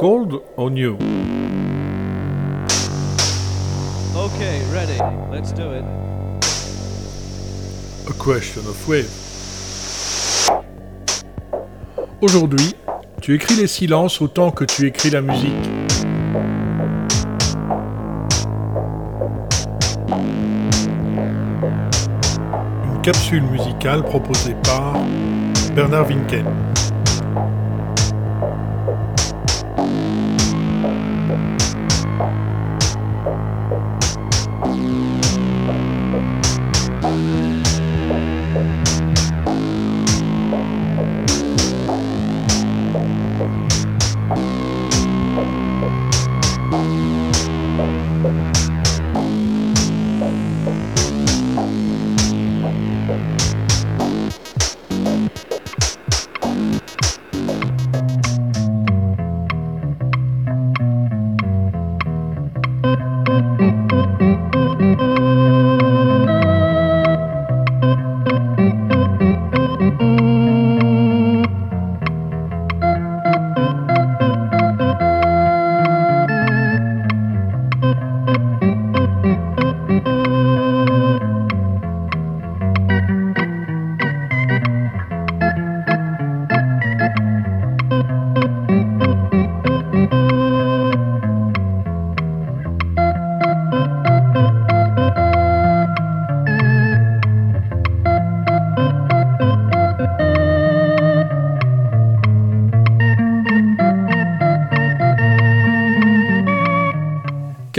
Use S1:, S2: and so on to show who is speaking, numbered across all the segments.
S1: Cold or new?
S2: Okay, ready. Let's do it.
S1: A question of wave. Aujourd'hui, tu écris les silences autant que tu écris la musique. Une capsule musicale proposée par Bernard Winken.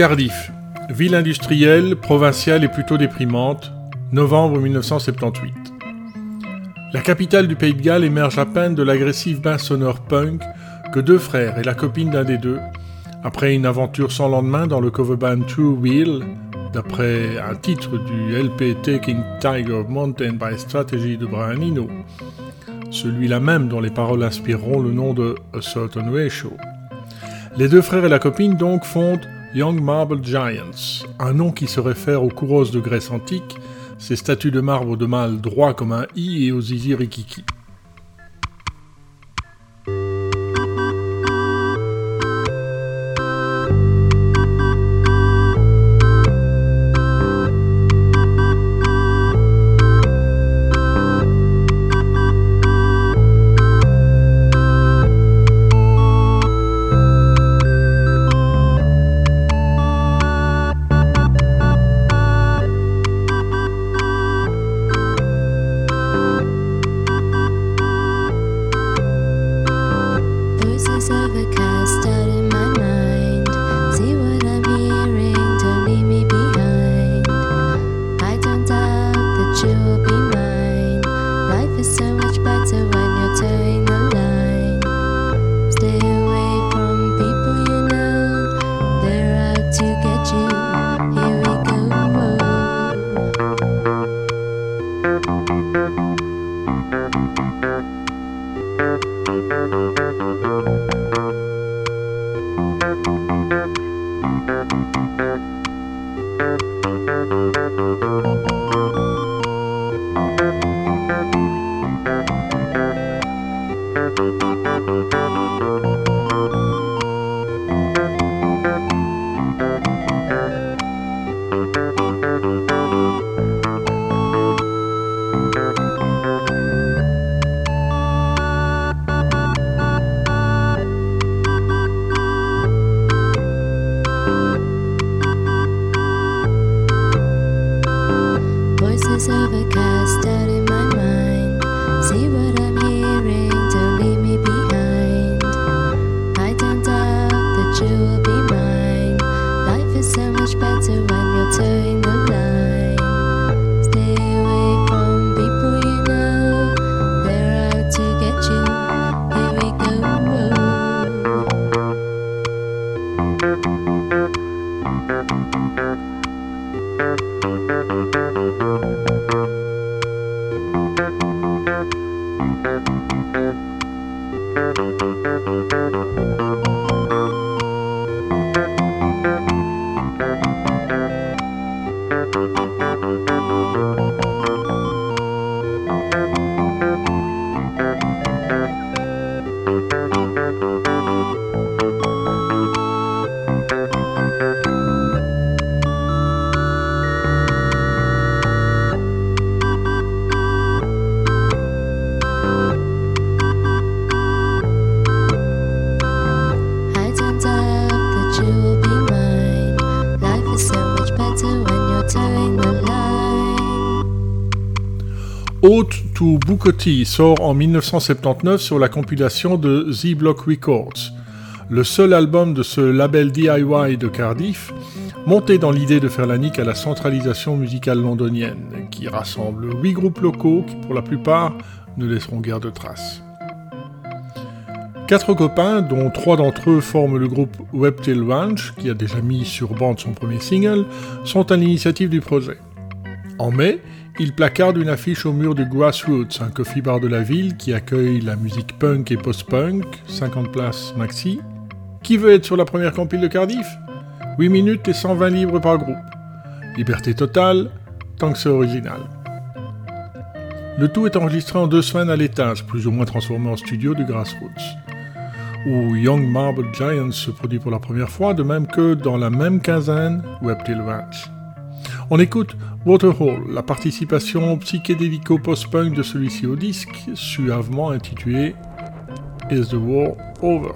S1: Cardiff, ville industrielle, provinciale et plutôt déprimante, novembre 1978. La capitale du Pays de Galles émerge à peine de l'agressive bain sonore punk que deux frères et la copine d'un des deux, après une aventure sans lendemain dans le cover band Two Wheel, d'après un titre du LP Taking Tiger Mountain by Strategy de Brian Eno, celui-là même dont les paroles inspireront le nom de A Certain Ratio. Les deux frères et la copine donc fondent Young Marble Giants, un nom qui se réfère aux coureuses de Grèce antique, ces statues de marbre de mâle droit comme un i et aux zizi rikiki. Música Bukoti sort en 1979 sur la compilation de The Block Records, le seul album de ce label DIY de Cardiff, monté dans l'idée de faire la nique à la centralisation musicale londonienne, qui rassemble huit groupes locaux qui pour la plupart ne laisseront guère de traces. Quatre copains, dont trois d'entre eux forment le groupe Webtail Ranch, qui a déjà mis sur bande son premier single, sont à l'initiative du projet. En mai, ils placardent une affiche au mur du Grassroots, un coffee bar de la ville qui accueille la musique punk et post-punk, 50 places maxi. Qui veut être sur la première compile de Cardiff? 8 minutes et 120 livres par groupe. Liberté totale, tant que c'est original. Le tout est enregistré en deux semaines à l'étage, plus ou moins transformé en studio du Grassroots où Young Marble Giants se produit pour la première fois, de même que dans la même quinzaine Webtail Ranch. On écoute Waterhole, la participation psychédélico-post-punk de celui-ci au disque, suavement intitulé Is the War Over?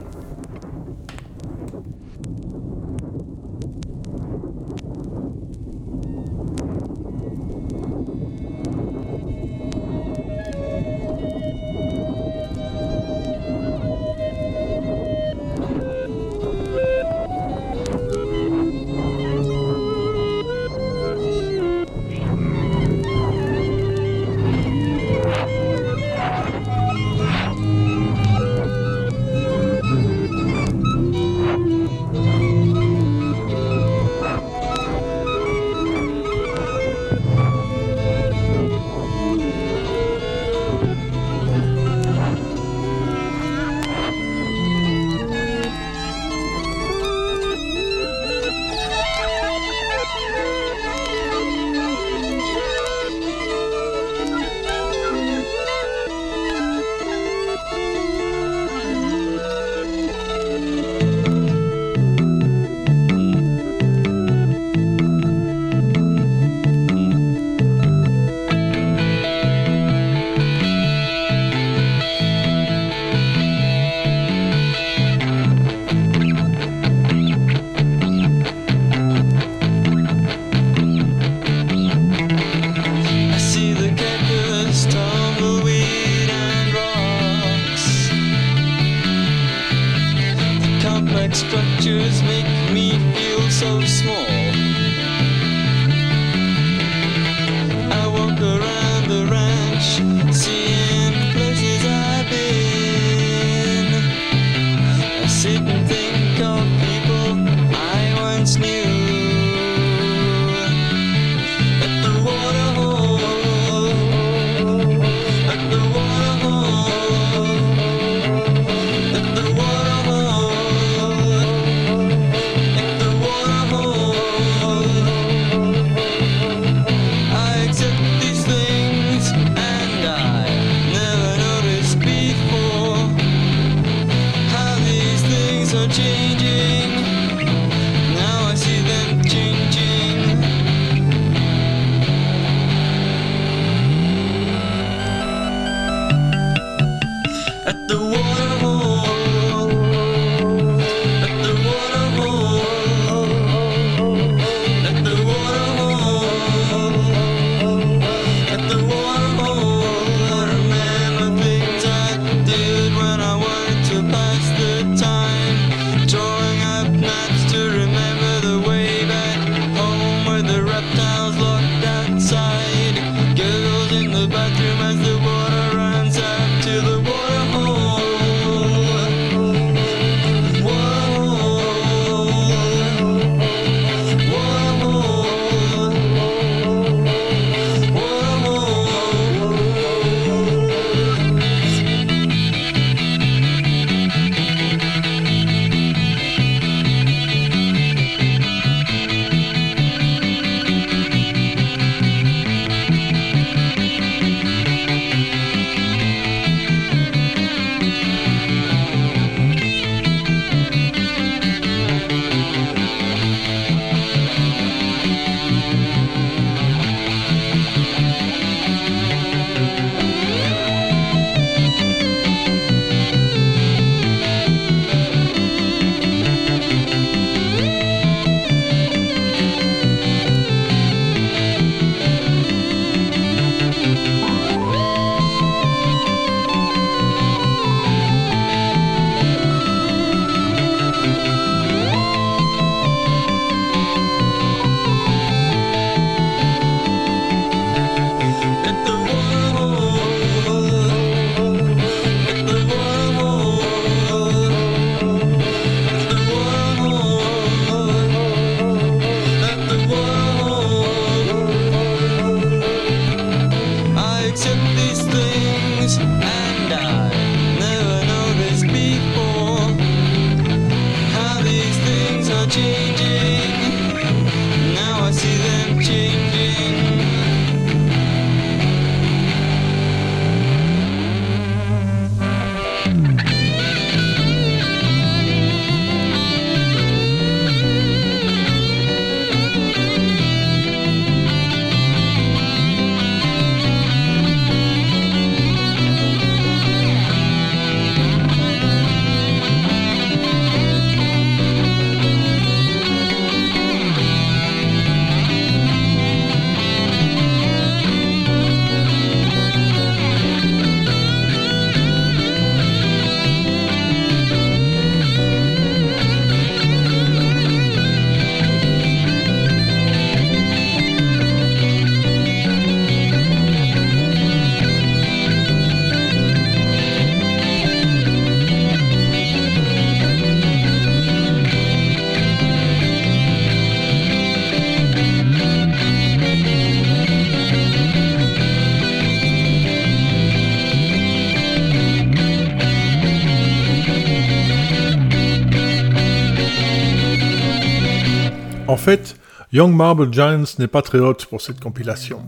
S1: Young Marble Giants n'est pas très haute pour cette compilation.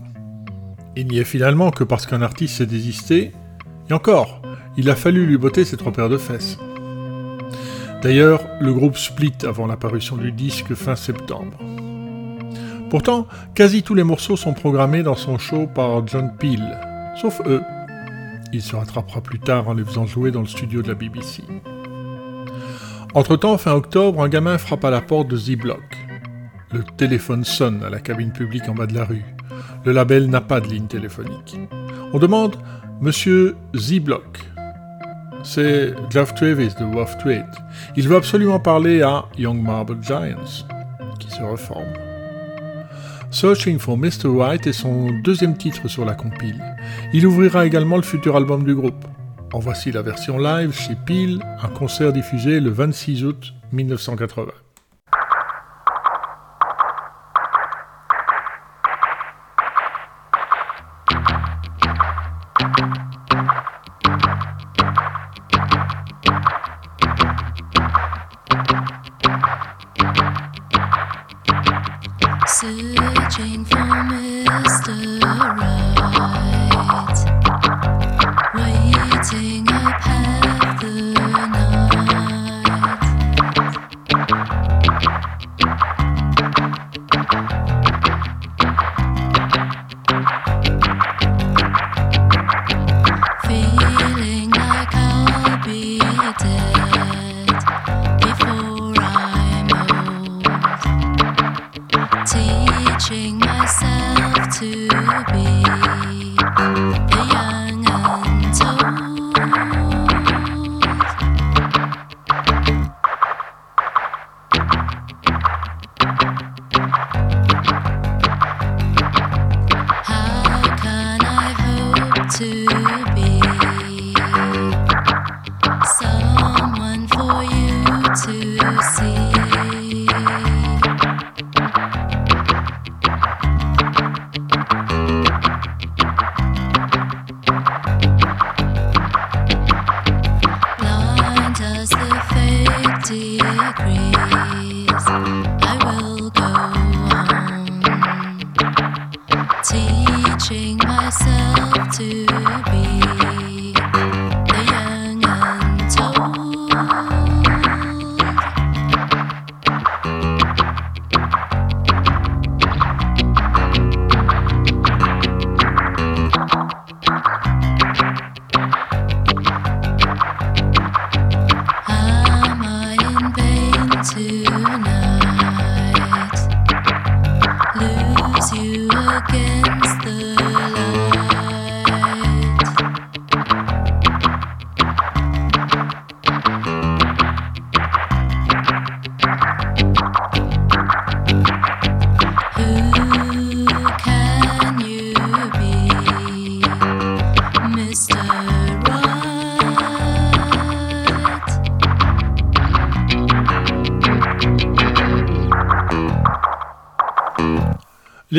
S1: Il n'y est finalement que parce qu'un artiste s'est désisté, et encore, il a fallu lui botter ses trois paires de fesses. D'ailleurs, le groupe split avant l'apparition du disque fin septembre. Pourtant, quasi tous les morceaux sont programmés dans son show par John Peel, sauf eux. Il se rattrapera plus tard en les faisant jouer dans le studio de la BBC. Entre-temps, fin octobre, un gamin frappe à la porte de Z-Block. Le téléphone sonne à la cabine publique en bas de la rue. Le label n'a pas de ligne téléphonique. On demande Monsieur Z-Block. C'est Jeff Travis de Wolf Tweed. Il veut absolument parler à Young Marble Giants, qui se reforme. Searching for Mr. White est son deuxième titre sur la compile. Il ouvrira également le futur album du groupe. En voici la version live chez Peel, un concert diffusé le 26 août 1980.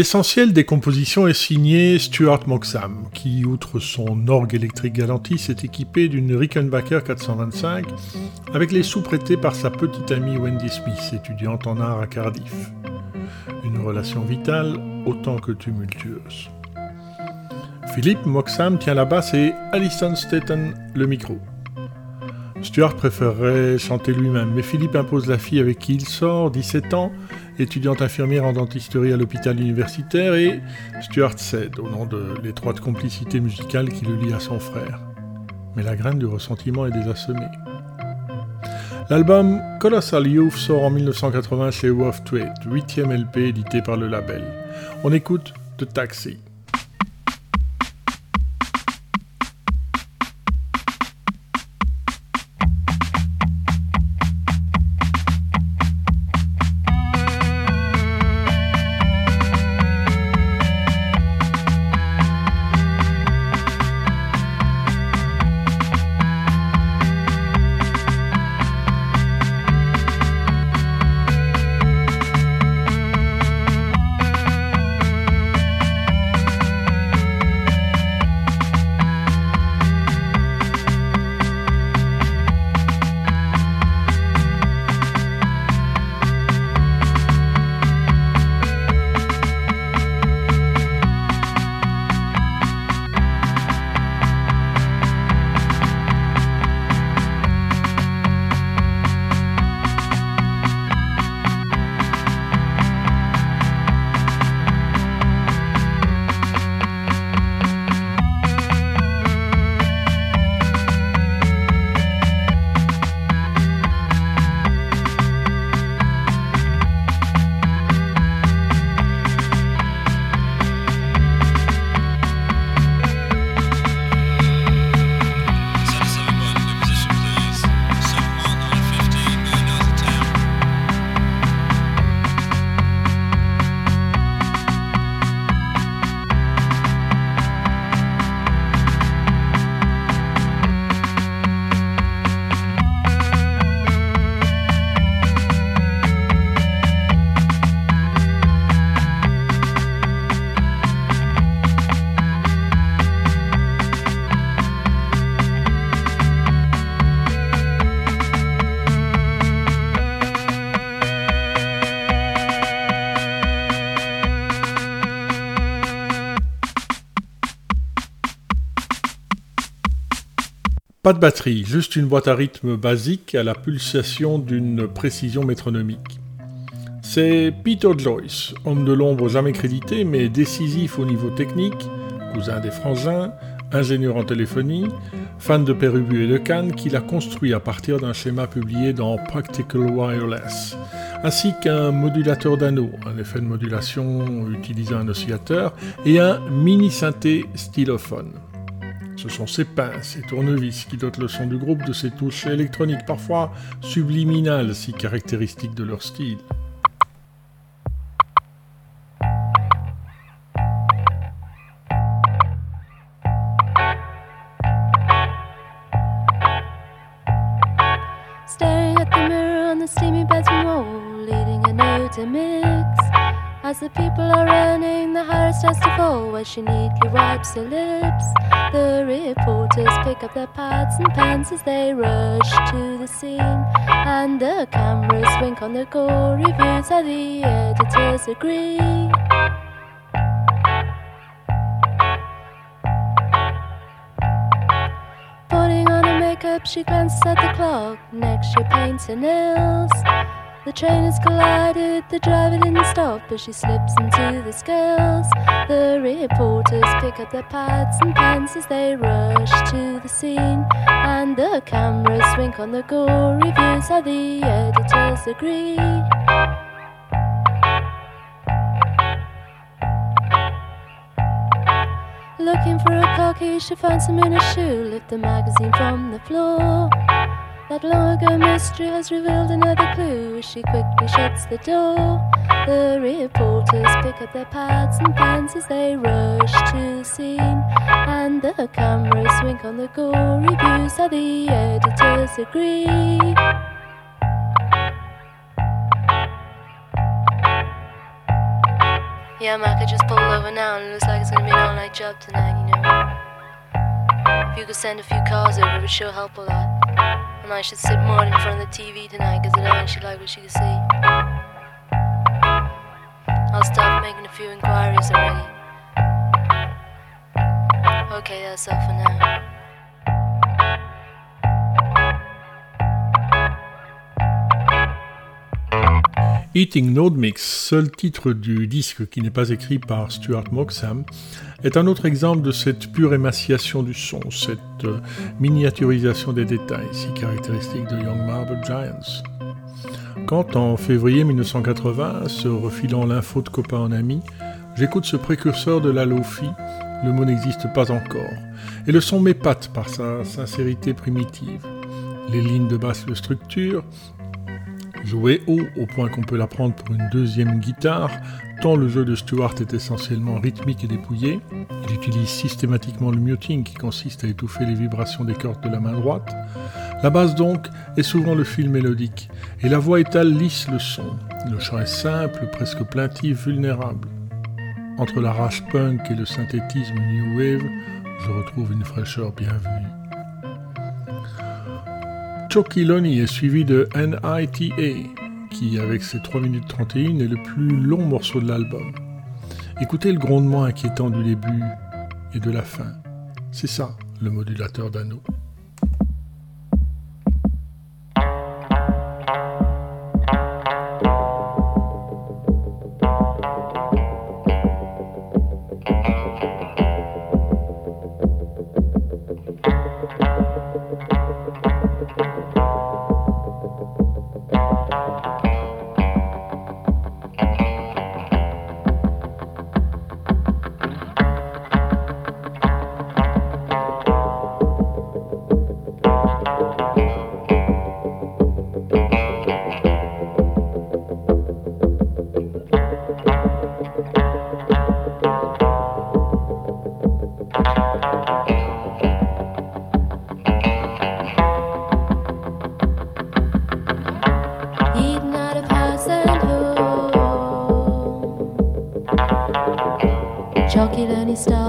S1: L'essentiel des compositions est signé Stuart Moxham, qui, outre son orgue électrique Galantis, est équipé d'une Rickenbacker 425, avec les sous prêtés par sa petite amie Wendy Smith, étudiante en art à Cardiff. Une relation vitale autant que tumultueuse. Philippe Moxham tient la basse et Alison Staten le micro. Stuart préférerait chanter lui-même, mais Philippe impose la fille avec qui il sort, 17 ans, étudiante infirmière en dentisterie à l'hôpital universitaire, et Stuart cède au nom de l'étroite complicité musicale qui le lie à son frère. Mais la graine du ressentiment est déjà semée. L'album Colossal Youth sort en 1980 chez Wolf Tweed, huitième LP édité par le label. On écoute The Taxi. Pas de batterie, juste une boîte à rythme basique à la pulsation d'une précision métronomique. C'est Peter Joyce, homme de l'ombre jamais crédité mais décisif au niveau technique, cousin des frangins, ingénieur en téléphonie, fan de Pérubu et de Cannes, qui l'a construit à partir d'un schéma publié dans Practical Wireless, ainsi qu'un modulateur d'anneau, un effet de modulation utilisant un oscillateur, et un mini synthé stylophone. Ce sont ces pinces et tournevis qui dotent le son du groupe de ces touches électroniques parfois subliminales si caractéristiques de leur style.
S3: the people are running, the heart starts to she neatly wipes her lips. The reporters pick up their pads and pens as they rush to the scene, and the cameras wink on the gory views, and the editors agree. Putting on her makeup, she glances at the clock. Next, she paints her nails. The train has collided, the driver didn't stop as she slips into the scales. The reporters pick up their pads and pens as they rush to the scene. And the cameras wink on the gory views, how the editors agree. Looking for a car key, she finds him in a shoe, lift the magazine from the floor. That long ago mystery has revealed another clue she quickly shuts the door. The reporters pick up their pads and pens as they rush to the scene. And the cameras wink on the gory views, how the editors agree. Yeah, Mac, I could just pull over now and it looks like it's gonna be an all night job tonight, you know. If you could send a few cars over, it would sure help a lot. And I should sit more in front of the TV tonight because I don't actually like what she can see. I'll start making a few inquiries already. Okay, that's all for now.
S1: Eating Node Mix, seul titre du disque qui n'est pas écrit par Stuart Moxham, est un autre exemple de cette pure émaciation du son, cette euh, miniaturisation des détails si caractéristique de Young Marble Giants. Quand en février 1980, se refilant l'info de copain en ami, j'écoute ce précurseur de la Lofi, le mot n'existe pas encore, et le son m'épate par sa sincérité primitive. Les lignes de basse le structurent, Joué haut au point qu'on peut la prendre pour une deuxième guitare, tant le jeu de Stewart est essentiellement rythmique et dépouillé. Il utilise systématiquement le muting qui consiste à étouffer les vibrations des cordes de la main droite. La basse donc est souvent le fil mélodique et la voix étale lisse le son. Le chant est simple, presque plaintif, vulnérable. Entre la rage punk et le synthétisme new wave, je retrouve une fraîcheur bienvenue. Chucky Loney est suivi de NITA, qui, avec ses 3 minutes 31, est le plus long morceau de l'album. Écoutez le grondement inquiétant du début et de la fin. C'est ça, le modulateur d'anneau. Stop.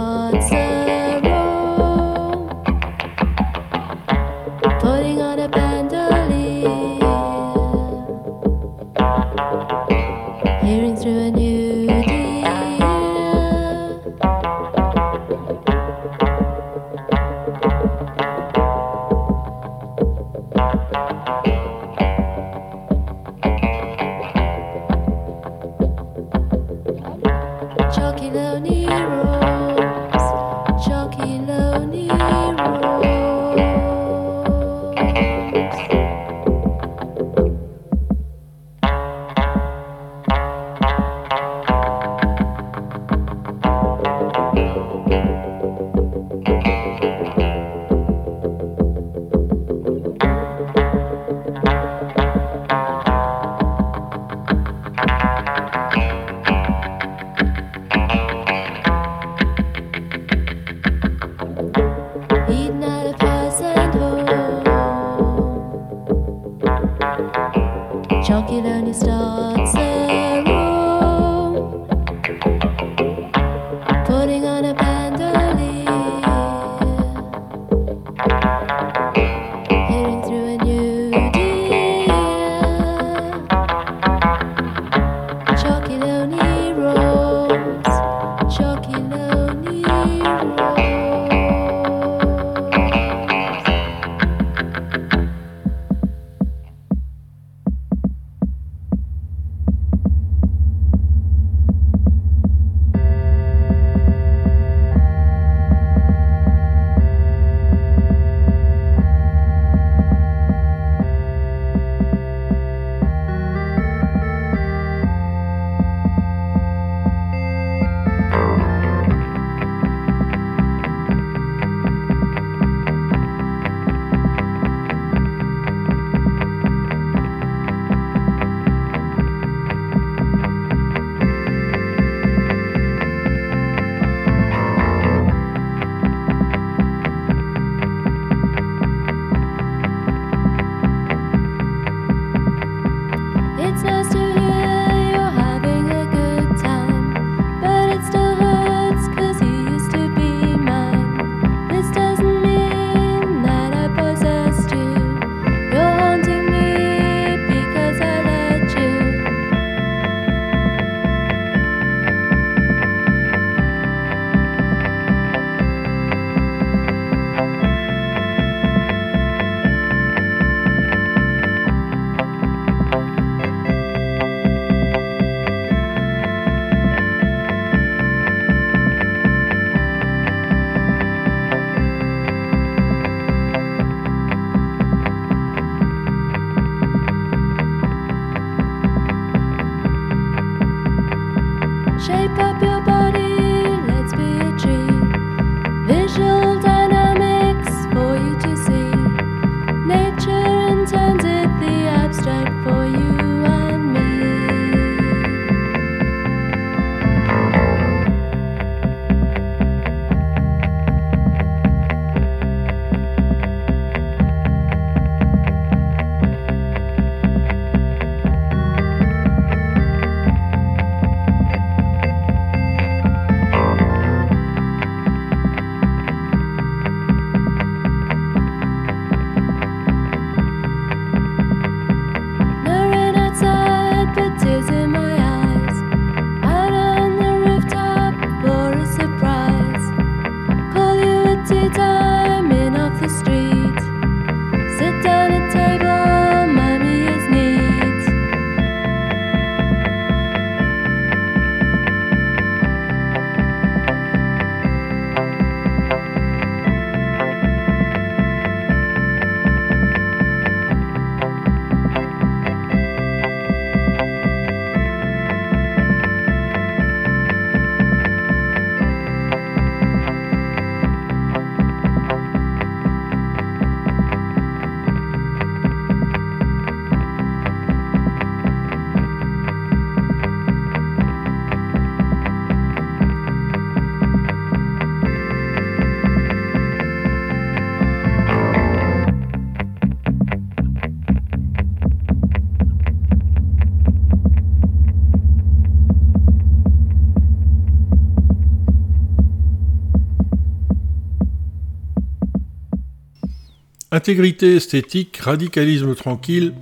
S1: Intégrité esthétique, radicalisme tranquille,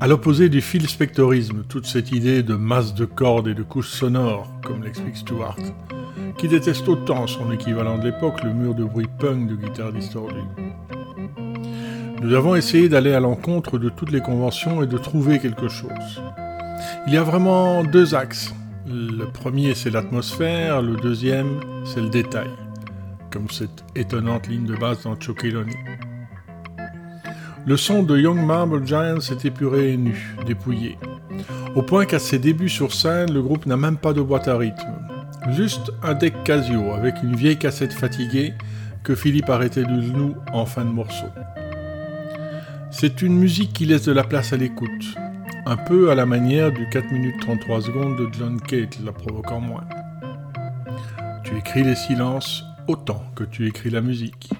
S1: à l'opposé du fil spectorisme, toute cette idée de masse de cordes et de couches sonores, comme l'explique Stuart, qui déteste autant son équivalent de l'époque, le mur de bruit punk de guitare distordue. Nous avons essayé d'aller à l'encontre de toutes les conventions et de trouver quelque chose. Il y a vraiment deux axes. Le premier, c'est l'atmosphère, le deuxième, c'est le détail, comme cette étonnante ligne de base dans Chokeloni. Le son de Young Marble Giants est épuré et nu, dépouillé, au point qu'à ses débuts sur scène, le groupe n'a même pas de boîte à rythme. Juste un deck Casio avec une vieille cassette fatiguée que Philippe arrêtait du genou en fin de morceau. C'est une musique qui laisse de la place à l'écoute, un peu à la manière du 4 minutes 33 secondes de John Cage, la provoquant moins. Tu écris les silences autant que tu écris la musique.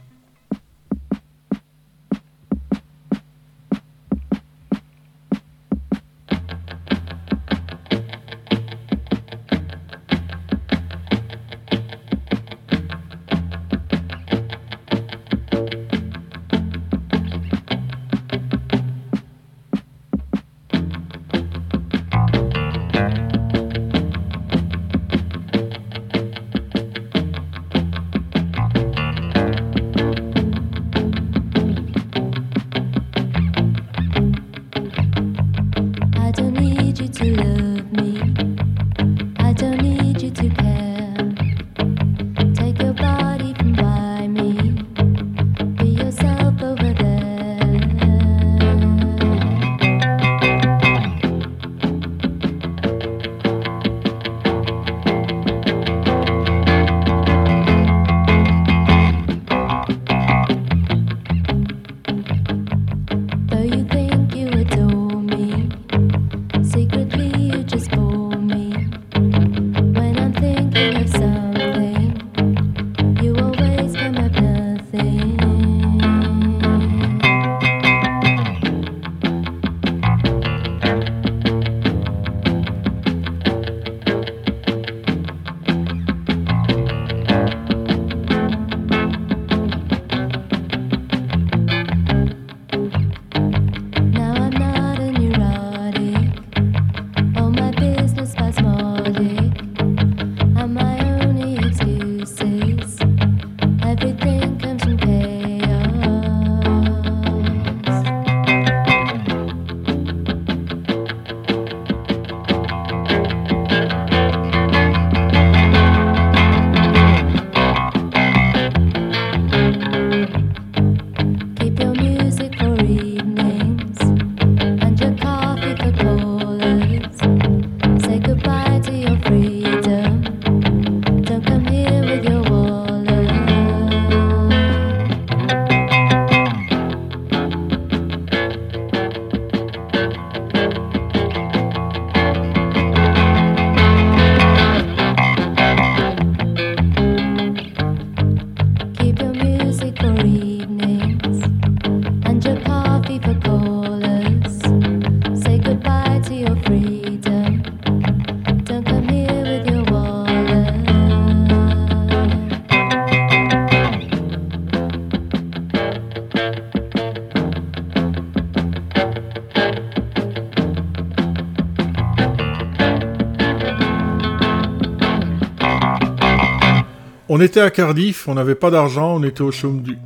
S1: On était à Cardiff, on n'avait pas d'argent, on était au chaume du.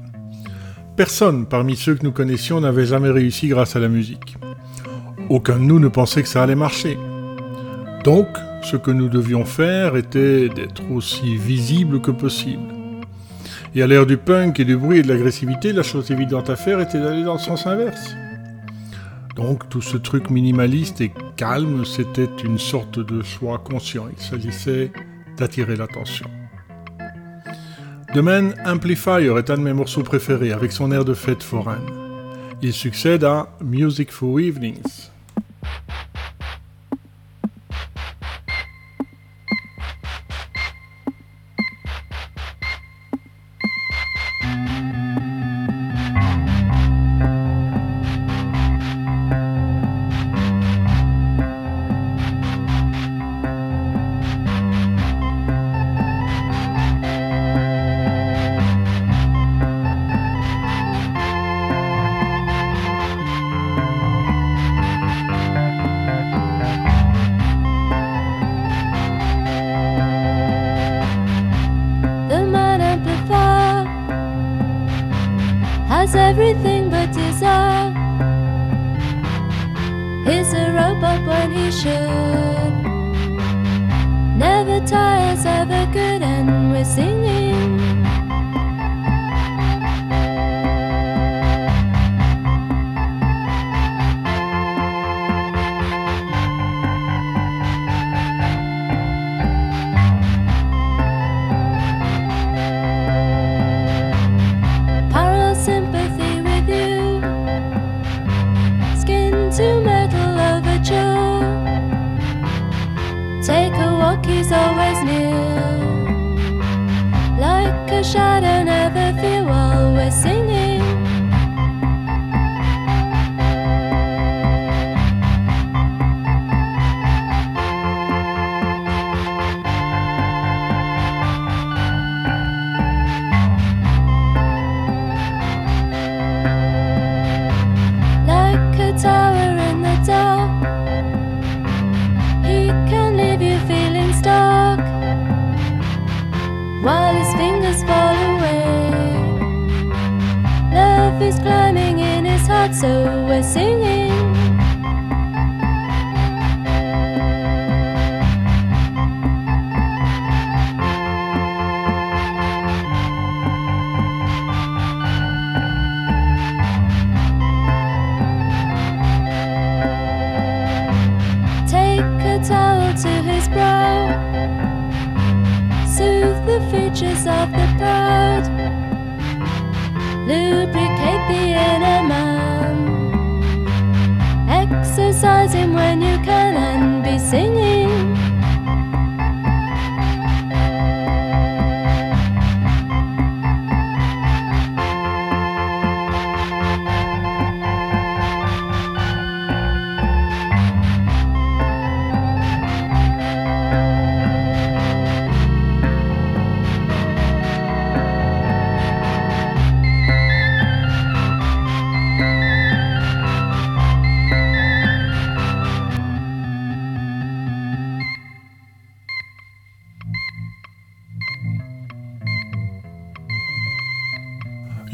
S1: Personne parmi ceux que nous connaissions n'avait jamais réussi grâce à la musique. Aucun de nous ne pensait que ça allait marcher. Donc, ce que nous devions faire était d'être aussi visible que possible. Et à l'ère du punk et du bruit et de l'agressivité, la chose évidente à faire était d'aller dans le sens inverse. Donc tout ce truc minimaliste et calme, c'était une sorte de choix conscient. Il s'agissait d'attirer l'attention. The Man Amplifier est un de mes morceaux préférés avec son air de fête foraine. Il succède à Music for Evenings.
S3: He's a robot when he should. Never tires, ever good, and we're singing. shadow now. So I sing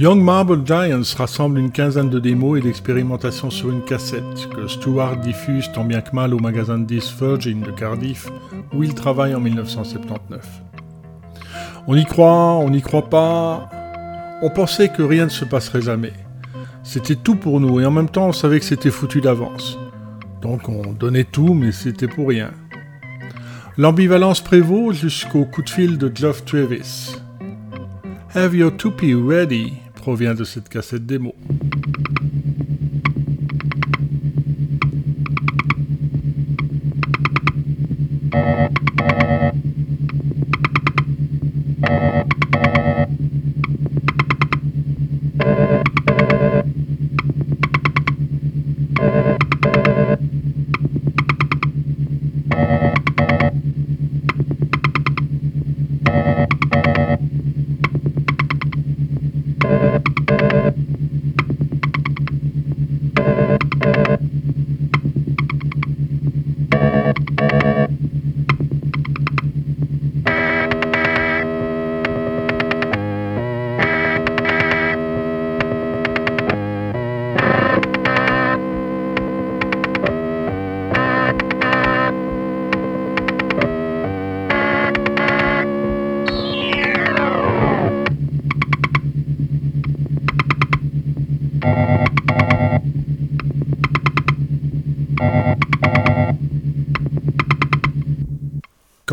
S1: Young Marble Giants rassemble une quinzaine de démos et d'expérimentations sur une cassette que Stewart diffuse tant bien que mal au magasin de Virgin de Cardiff où il travaille en 1979. On y croit, on n'y croit pas, on pensait que rien ne se passerait jamais. C'était tout pour nous et en même temps on savait que c'était foutu d'avance. Donc on donnait tout mais c'était pour rien. L'ambivalence prévaut jusqu'au coup de fil de Geoff Travis. Have your toupee ready provient de cette cassette démo.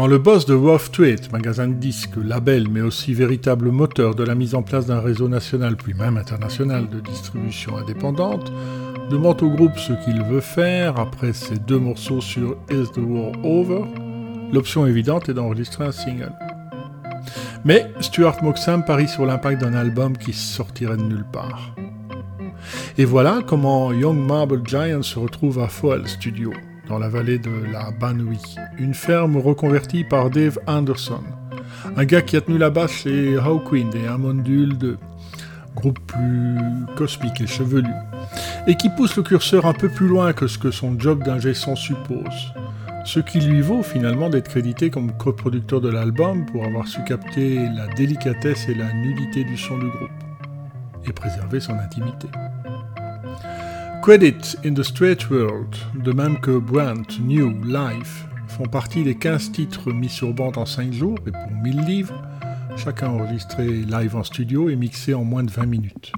S1: Le boss de Rough Tweet, magasin de disques, label, mais aussi véritable moteur de la mise en place d'un réseau national, puis même international de distribution indépendante, demande au groupe ce qu'il veut faire après ces deux morceaux sur Is the War Over, l'option évidente est d'enregistrer un single. Mais Stuart Moxham parie sur l'impact d'un album qui sortirait de nulle part. Et voilà comment Young Marble Giant se retrouve à Foal Studio, dans la vallée de la Banui, une ferme reconvertie par Dave Anderson, un gars qui a tenu la basse chez Hawkwind et Amondule 2, groupe plus cosmique et chevelu, et qui pousse le curseur un peu plus loin que ce que son job d'ingé son suppose, ce qui lui vaut finalement d'être crédité comme coproducteur de l'album pour avoir su capter la délicatesse et la nudité du son du groupe, et préserver son intimité.
S3: Credit in the Straight World, de même que Brand, New, Life, font partie des 15 titres mis sur bande en 5 jours et pour 1000 livres, chacun enregistré live en studio et mixé en moins de 20 minutes.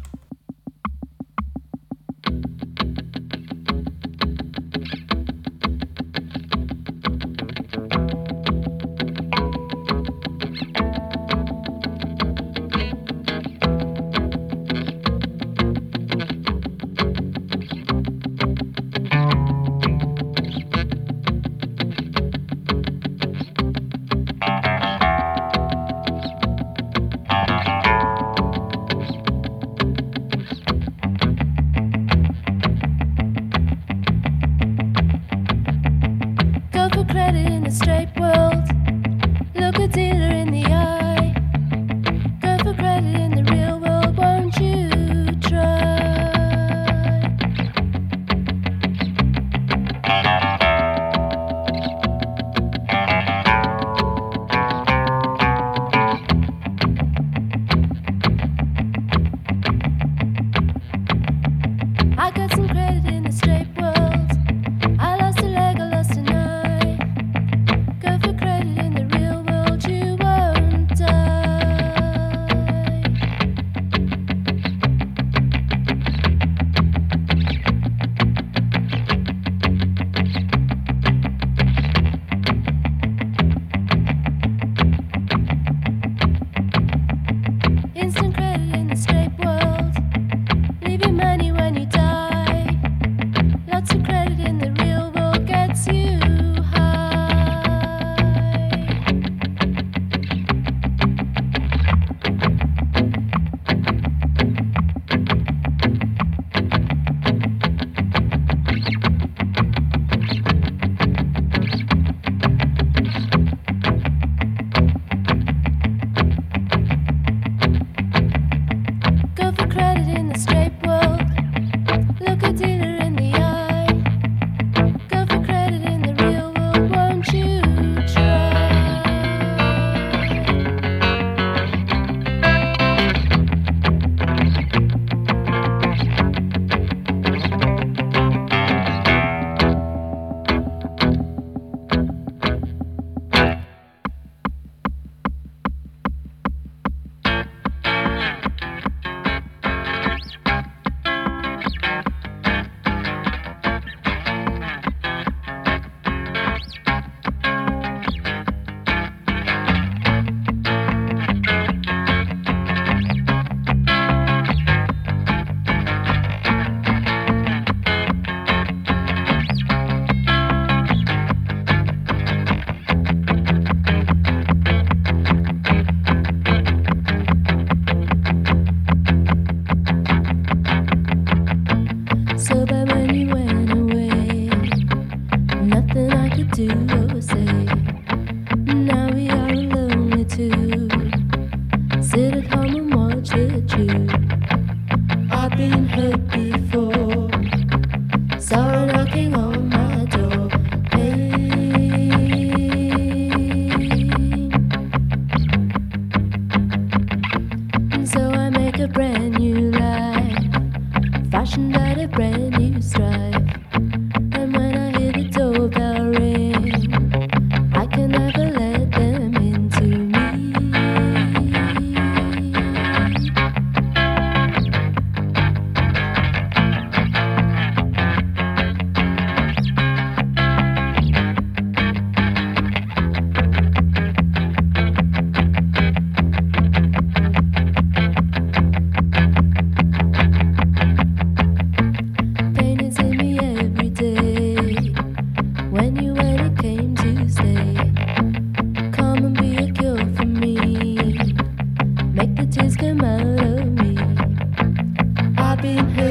S4: come out of me. I've been
S1: hurt.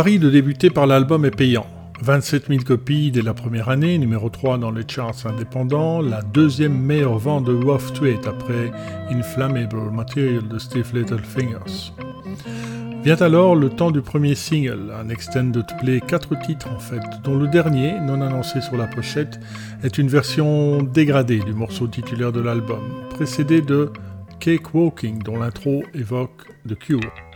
S1: Pari de débuter par l'album est payant. 27 000 copies dès la première année, numéro 3 dans les charts indépendants, la deuxième meilleure vente de Wolf Tweet après Inflammable Material de Steve Littlefingers. Vient alors le temps du premier single, un extended play 4 titres en fait, dont le dernier, non annoncé sur la pochette, est une version dégradée du morceau titulaire de l'album, précédé de Cake Walking dont l'intro évoque The Cure.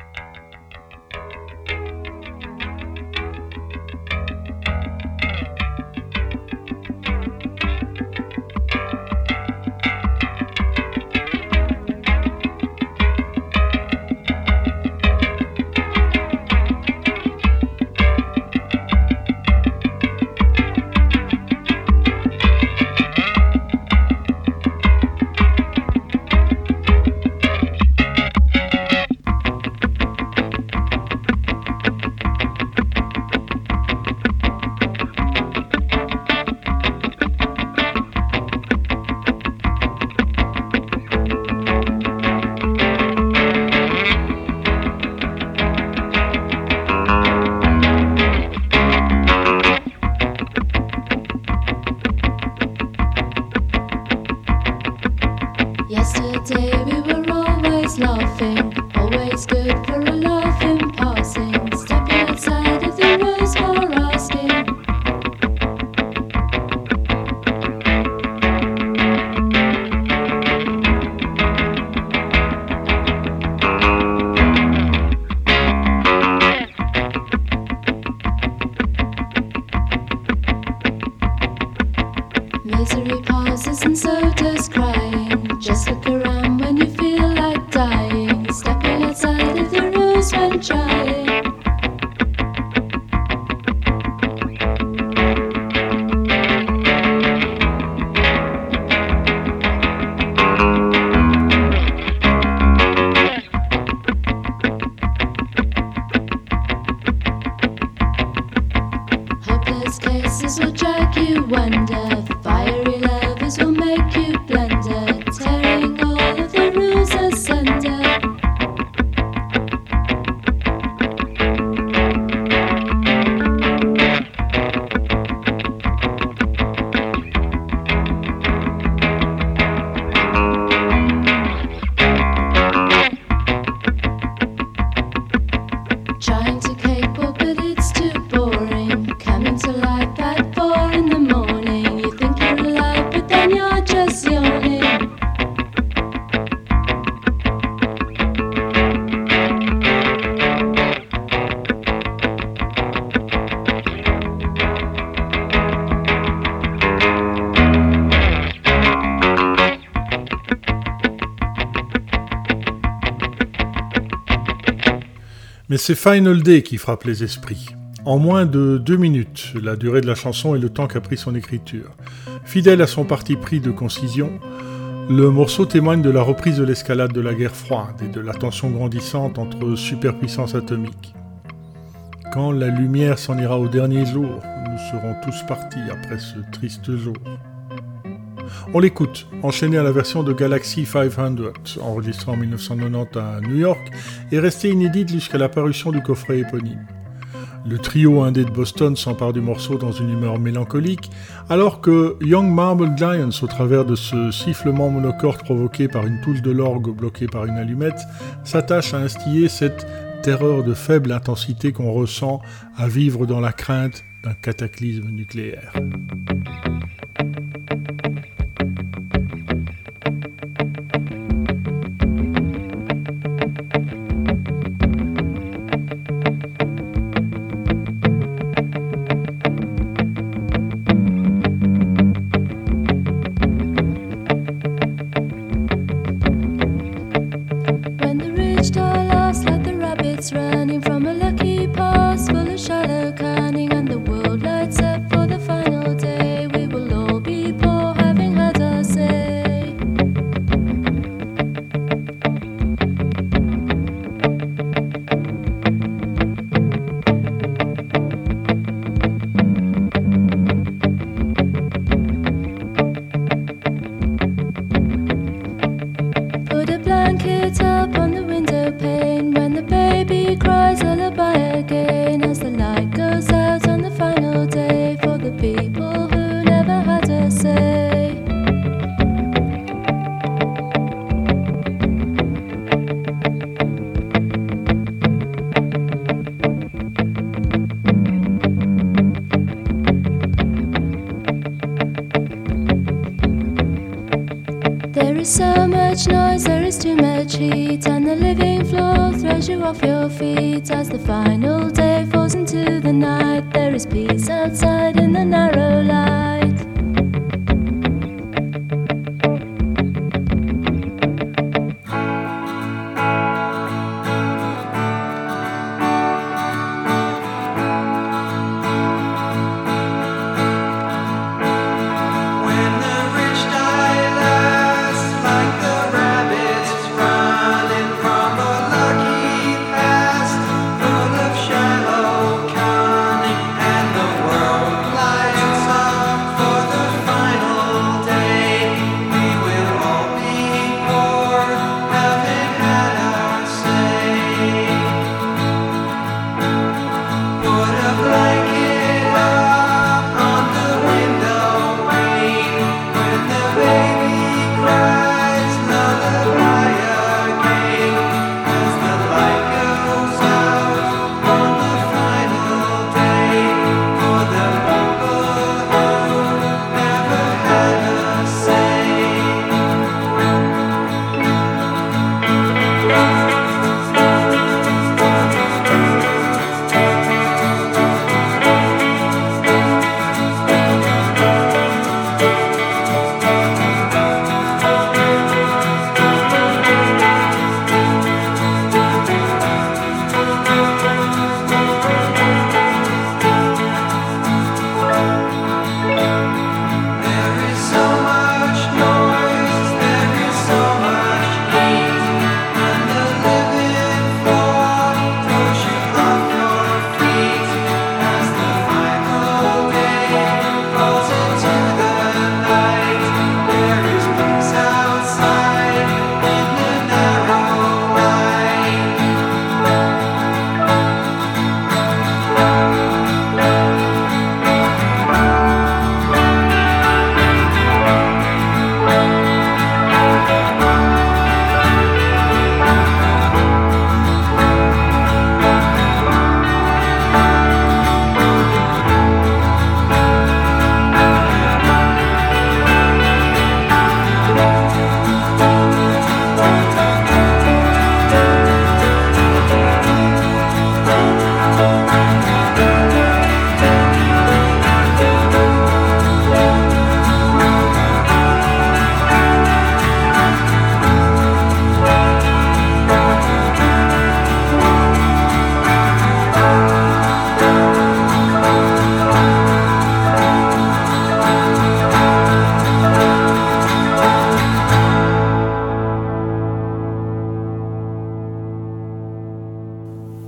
S1: C'est Final Day qui frappe les esprits. En moins de deux minutes, la durée de la chanson et le temps qu'a pris son écriture. Fidèle à son parti pris de concision, le morceau témoigne de la reprise de l'escalade de la guerre froide et de la tension grandissante entre superpuissances atomiques. Quand la lumière s'en ira au dernier jour, nous serons tous partis après ce triste jour. On l'écoute, enchaîné à la version de Galaxy 500, enregistrée en 1990 à New York et restée inédite jusqu'à l'apparition du coffret éponyme. Le trio indé de Boston s'empare du morceau dans une humeur mélancolique, alors que Young Marble Giants, au travers de ce sifflement monocorde provoqué par une touche de l'orgue bloquée par une allumette, s'attache à instiller cette terreur de faible intensité qu'on ressent à vivre dans la crainte d'un cataclysme nucléaire.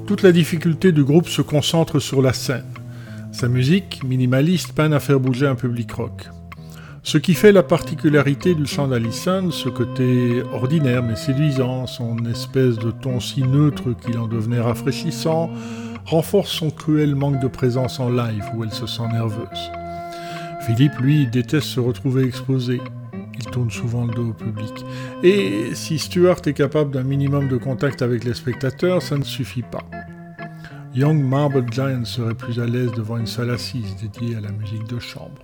S1: Toute la difficulté du groupe se concentre sur la scène. Sa musique, minimaliste, peine à faire bouger un public rock. Ce qui fait la particularité du chant d'Allison, ce côté ordinaire mais séduisant, son espèce de ton si neutre qu'il en devenait rafraîchissant, renforce son cruel manque de présence en live où elle se sent nerveuse. Philippe, lui, déteste se retrouver exposé. Il tourne souvent le dos au public. Et si Stuart est capable d'un minimum de contact avec les spectateurs, ça ne suffit pas. Young Marble Giant serait plus à l'aise devant une salle assise dédiée à la musique de chambre.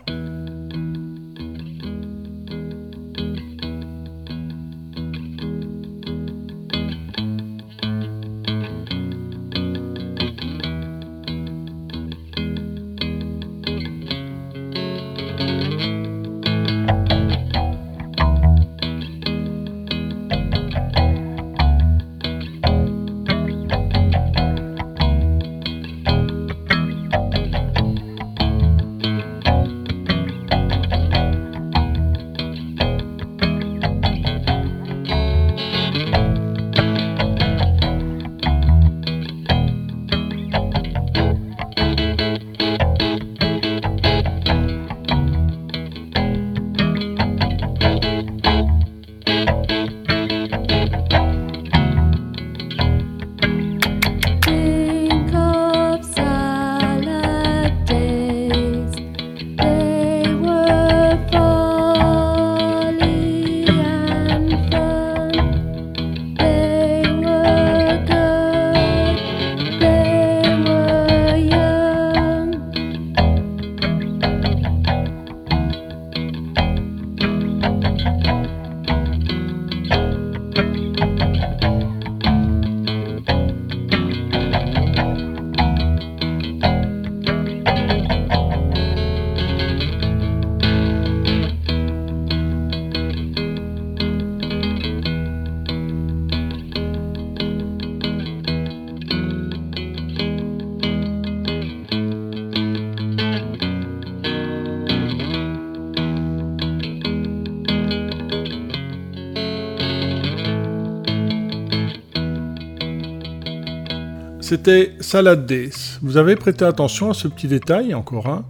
S1: C'était Salad Days. Vous avez prêté attention à ce petit détail, encore un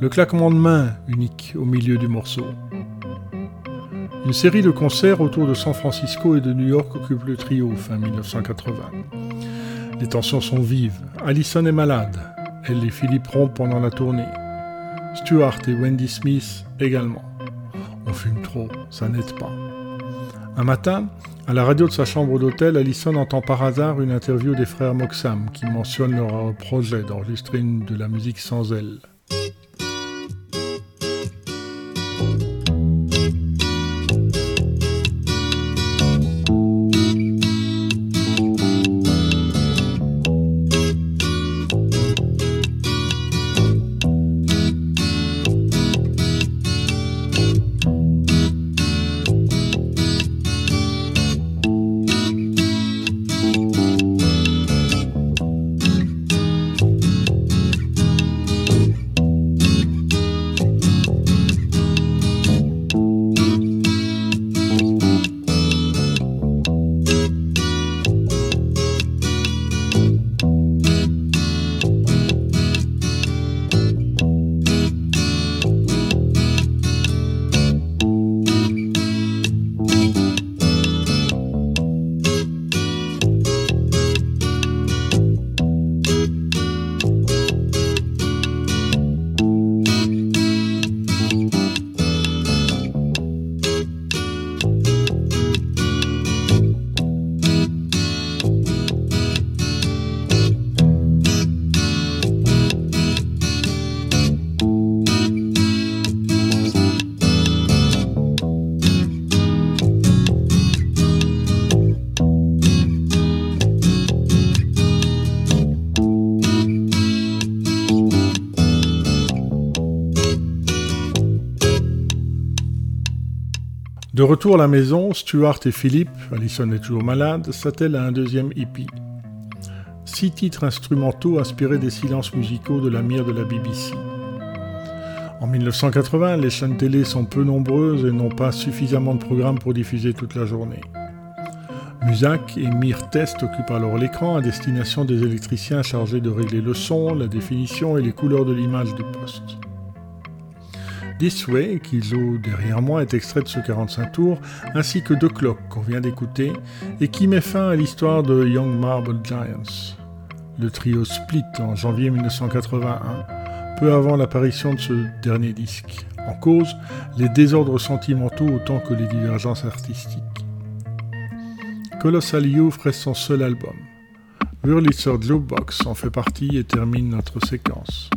S1: Le claquement de main unique au milieu du morceau. Une série de concerts autour de San Francisco et de New York occupe le trio fin 1980. Les tensions sont vives. Allison est malade. Elle et Philippe rompent pendant la tournée. Stuart et Wendy Smith également. On fume trop, ça n'aide pas. Un matin, à la radio de sa chambre d'hôtel, Allison entend par hasard une interview des frères Moxham qui mentionnent leur projet d'enregistrer de la musique sans elle. De retour à la maison, Stuart et Philippe, Alison est toujours malade, s'attellent à un deuxième hippie. Six titres instrumentaux inspirés des silences musicaux de la mire de la BBC. En 1980, les chaînes télé sont peu nombreuses et n'ont pas suffisamment de programmes pour diffuser toute la journée. Musac et Mir Test occupent alors l'écran à destination des électriciens chargés de régler le son, la définition et les couleurs de l'image du poste. This Way, qui joue derrière moi, est extrait de ce 45 tours, ainsi que The Clock qu'on vient d'écouter, et qui met fin à l'histoire de Young Marble Giants. Le trio split en janvier 1981, peu avant l'apparition de ce dernier disque. En cause, les désordres sentimentaux autant que les divergences artistiques. Colossal Youth reste son seul album. Wurlitzer Jukebox en fait partie et termine notre séquence.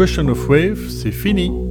S3: Question
S1: of Wave, c'est fini.